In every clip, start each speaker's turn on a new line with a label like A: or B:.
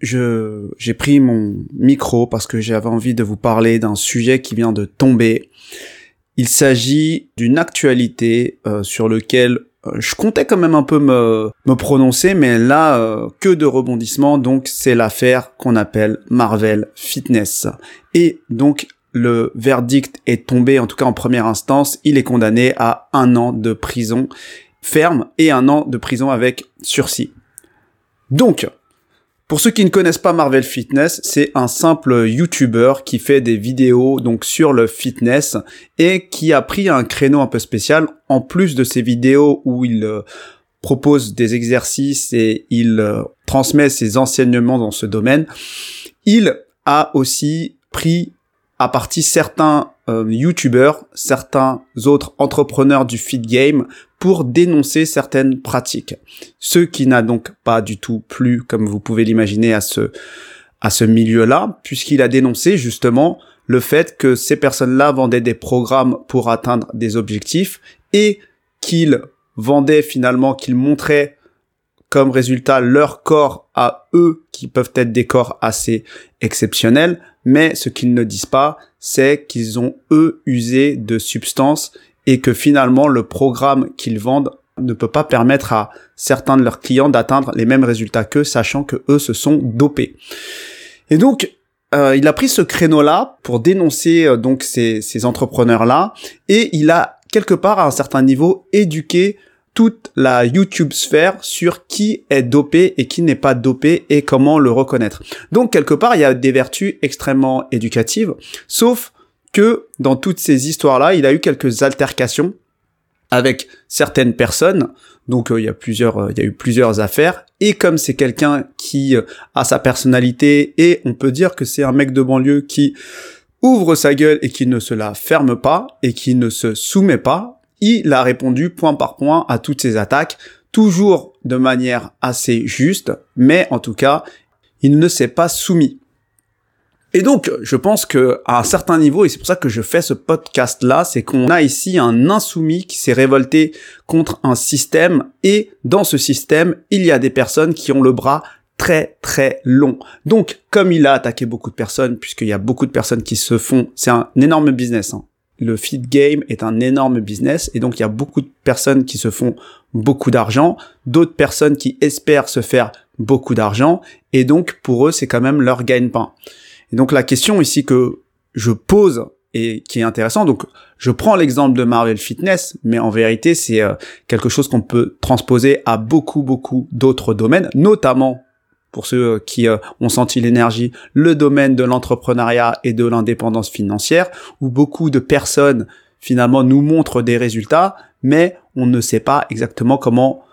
A: je j'ai pris mon micro parce que j'avais envie de vous parler d'un sujet qui vient de tomber. Il s'agit d'une actualité euh, sur lequel euh, je comptais quand même un peu me, me prononcer, mais là, euh, que de rebondissements, donc c'est l'affaire qu'on appelle Marvel Fitness. Et donc, le verdict est tombé, en tout cas en première instance, il est condamné à un an de prison ferme et un an de prison avec sursis. Donc, pour ceux qui ne connaissent pas Marvel Fitness, c'est un simple YouTuber qui fait des vidéos donc sur le fitness et qui a pris un créneau un peu spécial en plus de ses vidéos où il euh, propose des exercices et il euh, transmet ses enseignements dans ce domaine. Il a aussi pris à partie certains euh, YouTubers, certains autres entrepreneurs du fit game pour dénoncer certaines pratiques. Ce qui n'a donc pas du tout plu, comme vous pouvez l'imaginer, à ce, à ce milieu-là, puisqu'il a dénoncé justement le fait que ces personnes-là vendaient des programmes pour atteindre des objectifs et qu'ils vendaient finalement, qu'ils montraient comme résultat leur corps à eux, qui peuvent être des corps assez exceptionnels, mais ce qu'ils ne disent pas, c'est qu'ils ont eux usé de substances et que finalement le programme qu'ils vendent ne peut pas permettre à certains de leurs clients d'atteindre les mêmes résultats qu'eux, sachant que eux se sont dopés. Et donc, euh, il a pris ce créneau-là pour dénoncer euh, donc ces, ces entrepreneurs-là, et il a quelque part à un certain niveau éduqué toute la YouTube sphère sur qui est dopé et qui n'est pas dopé et comment le reconnaître. Donc quelque part, il y a des vertus extrêmement éducatives, sauf que dans toutes ces histoires-là, il a eu quelques altercations avec certaines personnes. Donc euh, il y a plusieurs, euh, il y a eu plusieurs affaires. Et comme c'est quelqu'un qui euh, a sa personnalité et on peut dire que c'est un mec de banlieue qui ouvre sa gueule et qui ne se la ferme pas et qui ne se soumet pas, il a répondu point par point à toutes ces attaques, toujours de manière assez juste, mais en tout cas, il ne s'est pas soumis. Et donc, je pense que à un certain niveau, et c'est pour ça que je fais ce podcast-là, c'est qu'on a ici un insoumis qui s'est révolté contre un système, et dans ce système, il y a des personnes qui ont le bras très très long. Donc, comme il a attaqué beaucoup de personnes, puisqu'il y a beaucoup de personnes qui se font, c'est un énorme business. Hein. Le feed game est un énorme business, et donc il y a beaucoup de personnes qui se font beaucoup d'argent, d'autres personnes qui espèrent se faire beaucoup d'argent, et donc pour eux, c'est quand même leur gagne-pain. Et donc la question ici que je pose et qui est intéressant, donc je prends l'exemple de Marvel Fitness, mais en vérité c'est euh, quelque chose qu'on peut transposer à beaucoup beaucoup d'autres domaines, notamment pour ceux euh, qui euh, ont senti l'énergie, le domaine de l'entrepreneuriat et de l'indépendance financière, où beaucoup de personnes finalement nous montrent des résultats, mais on ne sait pas exactement comment,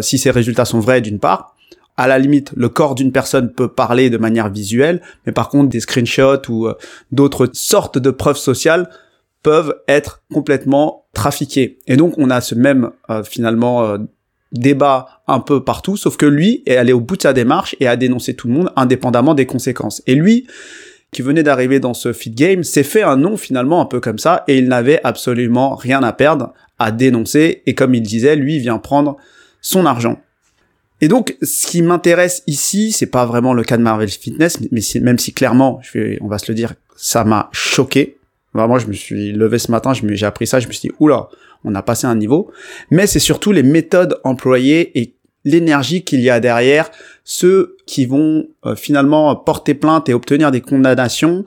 A: si ces résultats sont vrais d'une part, à la limite, le corps d'une personne peut parler de manière visuelle, mais par contre, des screenshots ou euh, d'autres sortes de preuves sociales peuvent être complètement trafiqués. Et donc, on a ce même, euh, finalement, euh, débat un peu partout, sauf que lui est allé au bout de sa démarche et a dénoncé tout le monde indépendamment des conséquences. Et lui, qui venait d'arriver dans ce feed game, s'est fait un nom finalement un peu comme ça, et il n'avait absolument rien à perdre à dénoncer, et comme il disait, lui vient prendre son argent. Et donc, ce qui m'intéresse ici, c'est pas vraiment le cas de Marvel Fitness, mais même si clairement, on va se le dire, ça m'a choqué. Vraiment, je me suis levé ce matin, j'ai appris ça, je me suis dit, oula, on a passé un niveau. Mais c'est surtout les méthodes employées et l'énergie qu'il y a derrière, ceux qui vont euh, finalement porter plainte et obtenir des condamnations,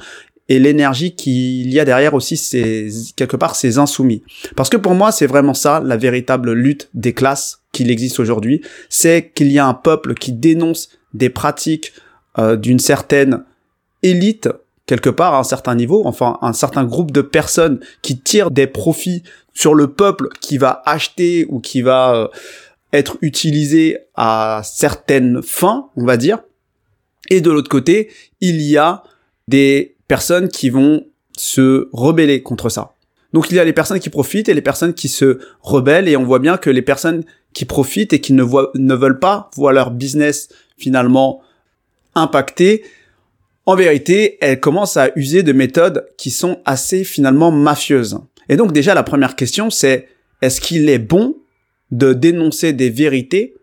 A: et l'énergie qu'il y a derrière aussi, c'est quelque part ces insoumis. Parce que pour moi, c'est vraiment ça, la véritable lutte des classes qu'il existe aujourd'hui, c'est qu'il y a un peuple qui dénonce des pratiques euh, d'une certaine élite quelque part à un certain niveau, enfin un certain groupe de personnes qui tirent des profits sur le peuple qui va acheter ou qui va euh, être utilisé à certaines fins, on va dire. Et de l'autre côté, il y a des personnes qui vont se rebeller contre ça. Donc il y a les personnes qui profitent et les personnes qui se rebellent et on voit bien que les personnes qui profitent et qui ne, voient, ne veulent pas voir leur business finalement impacté, en vérité, elles commencent à user de méthodes qui sont assez finalement mafieuses. Et donc déjà la première question c'est est-ce qu'il est bon de dénoncer des vérités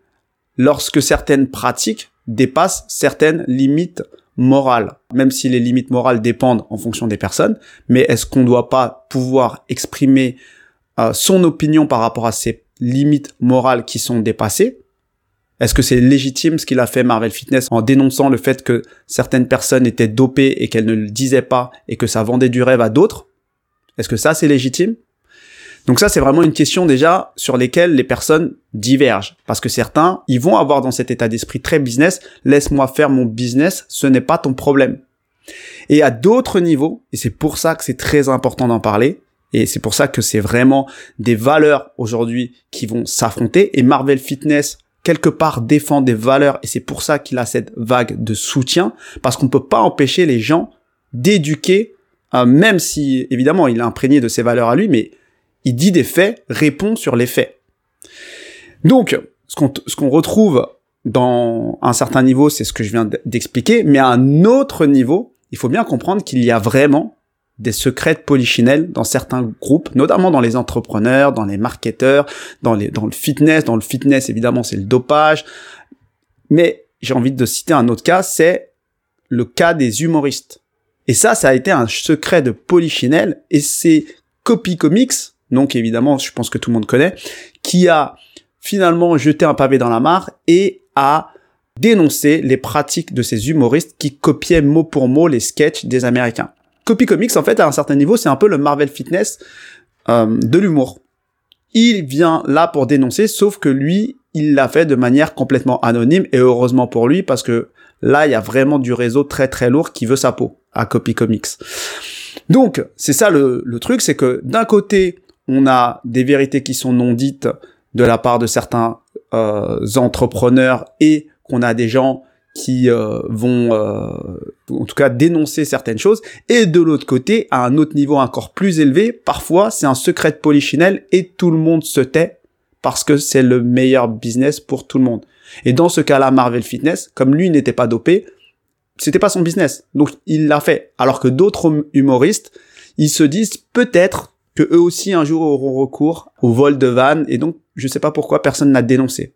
A: lorsque certaines pratiques dépassent certaines limites morales, même si les limites morales dépendent en fonction des personnes, mais est-ce qu'on ne doit pas pouvoir exprimer euh, son opinion par rapport à ces limites morales qui sont dépassées? Est-ce que c'est légitime ce qu'il a fait Marvel Fitness en dénonçant le fait que certaines personnes étaient dopées et qu'elles ne le disaient pas et que ça vendait du rêve à d'autres? Est-ce que ça c'est légitime? Donc ça, c'est vraiment une question déjà sur lesquelles les personnes divergent. Parce que certains, ils vont avoir dans cet état d'esprit très business, laisse-moi faire mon business, ce n'est pas ton problème. Et à d'autres niveaux, et c'est pour ça que c'est très important d'en parler, et c'est pour ça que c'est vraiment des valeurs aujourd'hui qui vont s'affronter, et Marvel Fitness, quelque part, défend des valeurs, et c'est pour ça qu'il a cette vague de soutien, parce qu'on ne peut pas empêcher les gens d'éduquer, euh, même si, évidemment, il est imprégné de ses valeurs à lui, mais il dit des faits, répond sur les faits. Donc, ce qu'on ce qu'on retrouve dans un certain niveau, c'est ce que je viens d'expliquer, mais à un autre niveau, il faut bien comprendre qu'il y a vraiment des secrets polichinelles dans certains groupes, notamment dans les entrepreneurs, dans les marketeurs, dans, les, dans le fitness. Dans le fitness, évidemment, c'est le dopage. Mais j'ai envie de citer un autre cas, c'est le cas des humoristes. Et ça, ça a été un secret de polichinelle, et c'est Copy Comics donc évidemment, je pense que tout le monde connaît, qui a finalement jeté un pavé dans la mare et a dénoncé les pratiques de ces humoristes qui copiaient mot pour mot les sketchs des Américains. Copy Comics, en fait, à un certain niveau, c'est un peu le Marvel Fitness euh, de l'humour. Il vient là pour dénoncer, sauf que lui, il l'a fait de manière complètement anonyme, et heureusement pour lui, parce que là, il y a vraiment du réseau très très lourd qui veut sa peau à Copy Comics. Donc, c'est ça le, le truc, c'est que d'un côté, on a des vérités qui sont non dites de la part de certains euh, entrepreneurs et qu'on a des gens qui euh, vont euh, en tout cas dénoncer certaines choses. Et de l'autre côté à un autre niveau encore plus élevé parfois c'est un secret de polichinelle et tout le monde se tait parce que c'est le meilleur business pour tout le monde. Et dans ce cas-là Marvel Fitness comme lui n'était pas dopé c'était pas son business. Donc il l'a fait. Alors que d'autres humoristes ils se disent peut-être que eux aussi un jour auront recours au vol de vannes et donc je sais pas pourquoi personne n'a dénoncé.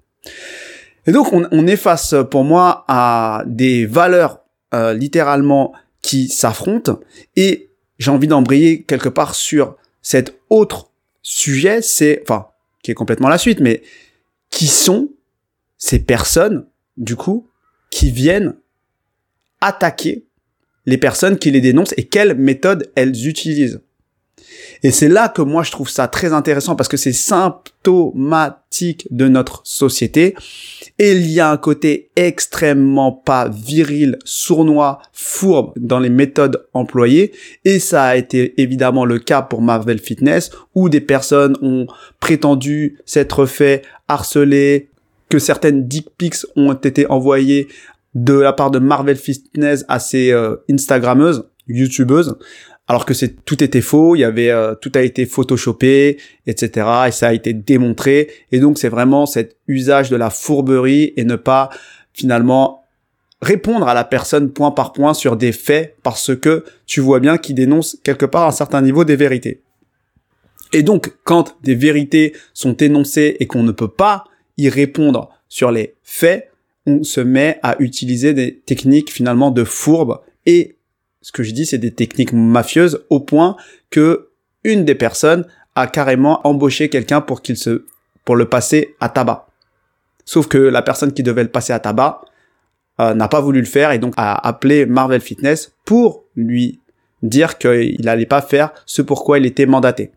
A: Et donc on, on, est face pour moi à des valeurs euh, littéralement qui s'affrontent et j'ai envie d'embrayer quelque part sur cet autre sujet, c'est enfin qui est complètement la suite, mais qui sont ces personnes du coup qui viennent attaquer les personnes qui les dénoncent et quelles méthodes elles utilisent. Et c'est là que moi je trouve ça très intéressant parce que c'est symptomatique de notre société. Et il y a un côté extrêmement pas viril, sournois, fourbe dans les méthodes employées. Et ça a été évidemment le cas pour Marvel Fitness où des personnes ont prétendu s'être fait harceler, que certaines dick pics ont été envoyées de la part de Marvel Fitness à ses euh, Instagrammeuses, YouTubeuses alors que c'est tout était faux, il y avait euh, tout a été photoshopé, etc. Et ça a été démontré. Et donc c'est vraiment cet usage de la fourberie et ne pas finalement répondre à la personne point par point sur des faits parce que tu vois bien qu'il dénonce quelque part un certain niveau des vérités. Et donc quand des vérités sont énoncées et qu'on ne peut pas y répondre sur les faits, on se met à utiliser des techniques finalement de fourbe et ce que je dis, c'est des techniques mafieuses au point que une des personnes a carrément embauché quelqu'un pour qu'il se, pour le passer à tabac. Sauf que la personne qui devait le passer à tabac euh, n'a pas voulu le faire et donc a appelé Marvel Fitness pour lui dire qu'il n'allait pas faire ce pourquoi il était mandaté.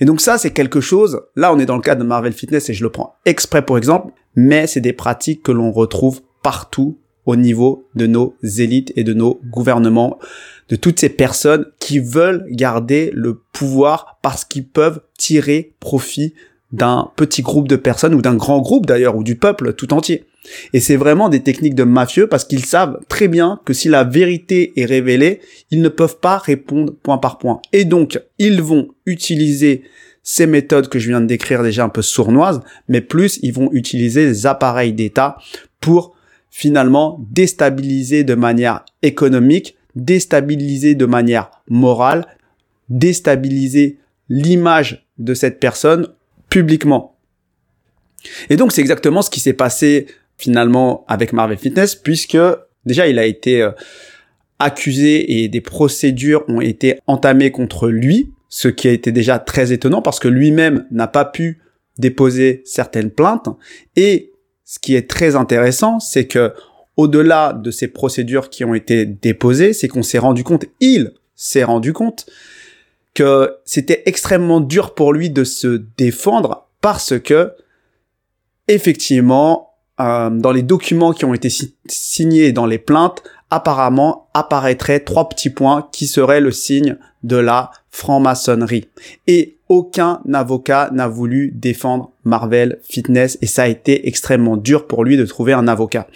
A: Et donc ça, c'est quelque chose, là on est dans le cas de Marvel Fitness et je le prends exprès pour exemple, mais c'est des pratiques que l'on retrouve partout au niveau de nos élites et de nos gouvernements, de toutes ces personnes qui veulent garder le pouvoir parce qu'ils peuvent tirer profit d'un petit groupe de personnes ou d'un grand groupe d'ailleurs ou du peuple tout entier. Et c'est vraiment des techniques de mafieux parce qu'ils savent très bien que si la vérité est révélée, ils ne peuvent pas répondre point par point. Et donc, ils vont utiliser ces méthodes que je viens de décrire déjà un peu sournoises, mais plus ils vont utiliser les appareils d'État pour finalement déstabiliser de manière économique, déstabiliser de manière morale, déstabiliser l'image de cette personne publiquement. Et donc c'est exactement ce qui s'est passé finalement avec Marvel Fitness puisque déjà il a été euh, accusé et des procédures ont été entamées contre lui, ce qui a été déjà très étonnant parce que lui-même n'a pas pu déposer certaines plaintes et ce qui est très intéressant, c'est que au-delà de ces procédures qui ont été déposées, c'est qu'on s'est rendu compte, il s'est rendu compte que c'était extrêmement dur pour lui de se défendre parce que effectivement euh, dans les documents qui ont été signés dans les plaintes, apparemment apparaîtraient trois petits points qui seraient le signe de la franc-maçonnerie. Et aucun avocat n'a voulu défendre Marvel Fitness et ça a été extrêmement dur pour lui de trouver un avocat.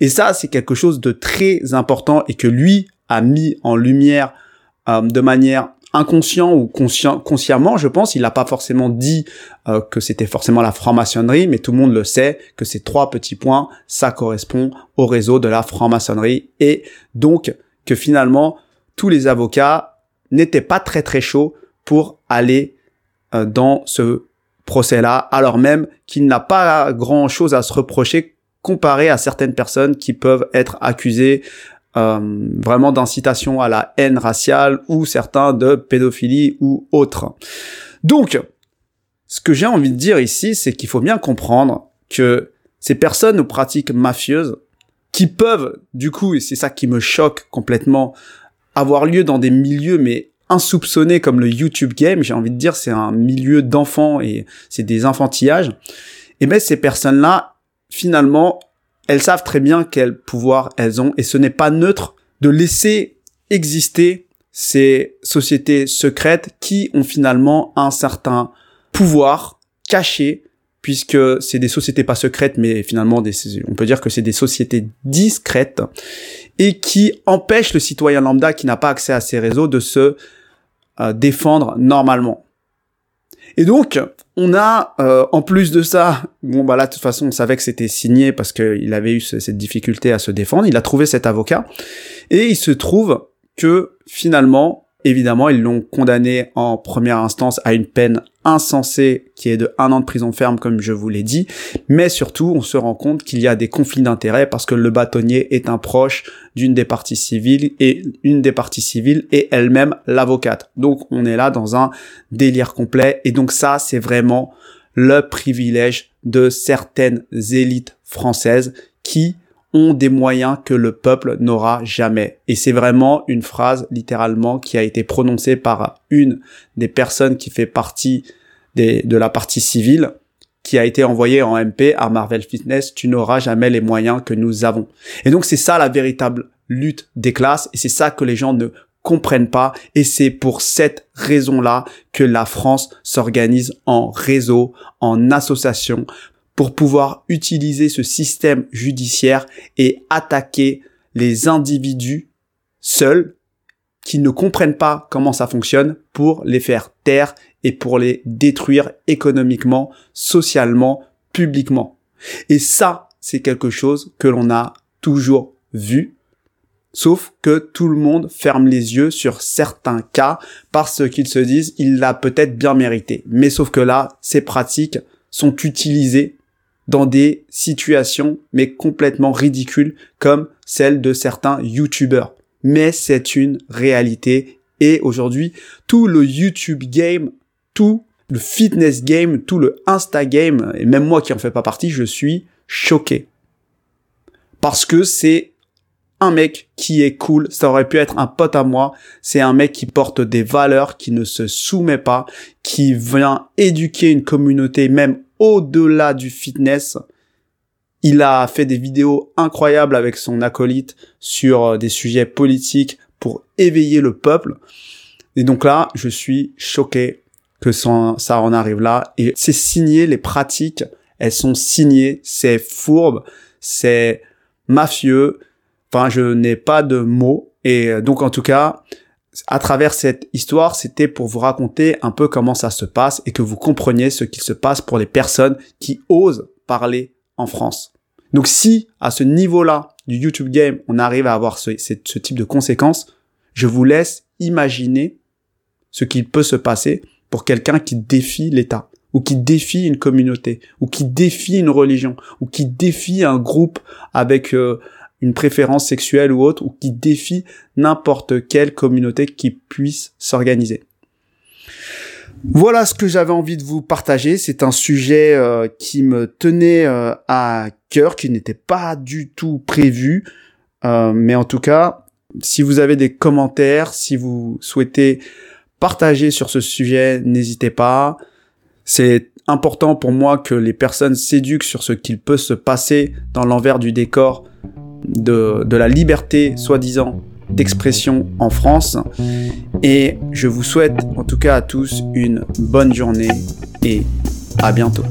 A: Et ça, c'est quelque chose de très important et que lui a mis en lumière euh, de manière inconscient ou conscient, consciemment, je pense, il n'a pas forcément dit euh, que c'était forcément la franc-maçonnerie, mais tout le monde le sait que ces trois petits points, ça correspond au réseau de la franc-maçonnerie et donc que finalement tous les avocats n'étaient pas très très chauds pour aller euh, dans ce procès-là, alors même qu'il n'a pas grand-chose à se reprocher comparé à certaines personnes qui peuvent être accusées euh, vraiment d'incitation à la haine raciale ou certains de pédophilie ou autre. Donc, ce que j'ai envie de dire ici, c'est qu'il faut bien comprendre que ces personnes aux pratiques mafieuses, qui peuvent, du coup, et c'est ça qui me choque complètement, avoir lieu dans des milieux mais insoupçonnés comme le YouTube game, j'ai envie de dire c'est un milieu d'enfants et c'est des enfantillages, et ben ces personnes-là, finalement, elles savent très bien quel pouvoir elles ont et ce n'est pas neutre de laisser exister ces sociétés secrètes qui ont finalement un certain pouvoir caché puisque c'est des sociétés pas secrètes mais finalement des, on peut dire que c'est des sociétés discrètes et qui empêchent le citoyen lambda qui n'a pas accès à ces réseaux de se défendre normalement. Et donc, on a, euh, en plus de ça, bon bah là de toute façon on savait que c'était signé parce qu'il avait eu cette difficulté à se défendre, il a trouvé cet avocat, et il se trouve que finalement Évidemment, ils l'ont condamné en première instance à une peine insensée qui est de un an de prison ferme, comme je vous l'ai dit. Mais surtout, on se rend compte qu'il y a des conflits d'intérêts parce que le bâtonnier est un proche d'une des parties civiles et une des parties civiles est elle-même l'avocate. Donc, on est là dans un délire complet. Et donc ça, c'est vraiment le privilège de certaines élites françaises qui ont des moyens que le peuple n'aura jamais. Et c'est vraiment une phrase littéralement qui a été prononcée par une des personnes qui fait partie de la partie civile qui a été envoyée en MP à Marvel Fitness, tu n'auras jamais les moyens que nous avons. Et donc c'est ça la véritable lutte des classes et c'est ça que les gens ne comprennent pas et c'est pour cette raison-là que la France s'organise en réseau, en association pour pouvoir utiliser ce système judiciaire et attaquer les individus seuls qui ne comprennent pas comment ça fonctionne pour les faire taire et pour les détruire économiquement, socialement, publiquement. Et ça, c'est quelque chose que l'on a toujours vu, sauf que tout le monde ferme les yeux sur certains cas parce qu'ils se disent il l'a peut-être bien mérité. Mais sauf que là, ces pratiques sont utilisées dans des situations mais complètement ridicules comme celle de certains youtubeurs. Mais c'est une réalité et aujourd'hui tout le YouTube game, tout le fitness game, tout le Insta game et même moi qui en fais pas partie, je suis choqué. Parce que c'est un mec qui est cool, ça aurait pu être un pote à moi, c'est un mec qui porte des valeurs, qui ne se soumet pas, qui vient éduquer une communauté même au-delà du fitness. Il a fait des vidéos incroyables avec son acolyte sur euh, des sujets politiques pour éveiller le peuple. Et donc là, je suis choqué que ça en arrive là. Et c'est signé, les pratiques, elles sont signées, c'est fourbe, c'est mafieux. Enfin, je n'ai pas de mots. Et donc, en tout cas, à travers cette histoire, c'était pour vous raconter un peu comment ça se passe et que vous compreniez ce qu'il se passe pour les personnes qui osent parler en France. Donc si à ce niveau-là du YouTube Game, on arrive à avoir ce, type de conséquences, je vous laisse imaginer ce qu'il peut se passer pour quelqu'un qui défie l'État, ou qui défie une communauté, ou qui défie une religion, ou qui défie un groupe avec euh, une préférence sexuelle ou autre, ou qui défie n'importe quelle communauté qui puisse s'organiser. Voilà ce que j'avais envie de vous partager. C'est un sujet euh, qui me tenait euh, à cœur, qui n'était pas du tout prévu. mais en tout cas, si vous avez des commentaires, si vous souhaitez partager sur ce sujet, n'hésitez pas. C'est important pour moi que les personnes s'éduquent sur ce qu'il peut se passer dans l'envers du décor de, la liberté, soi-disant, d'expression en France. Et je vous souhaite en tout cas à tous une bonne journée et à bientôt.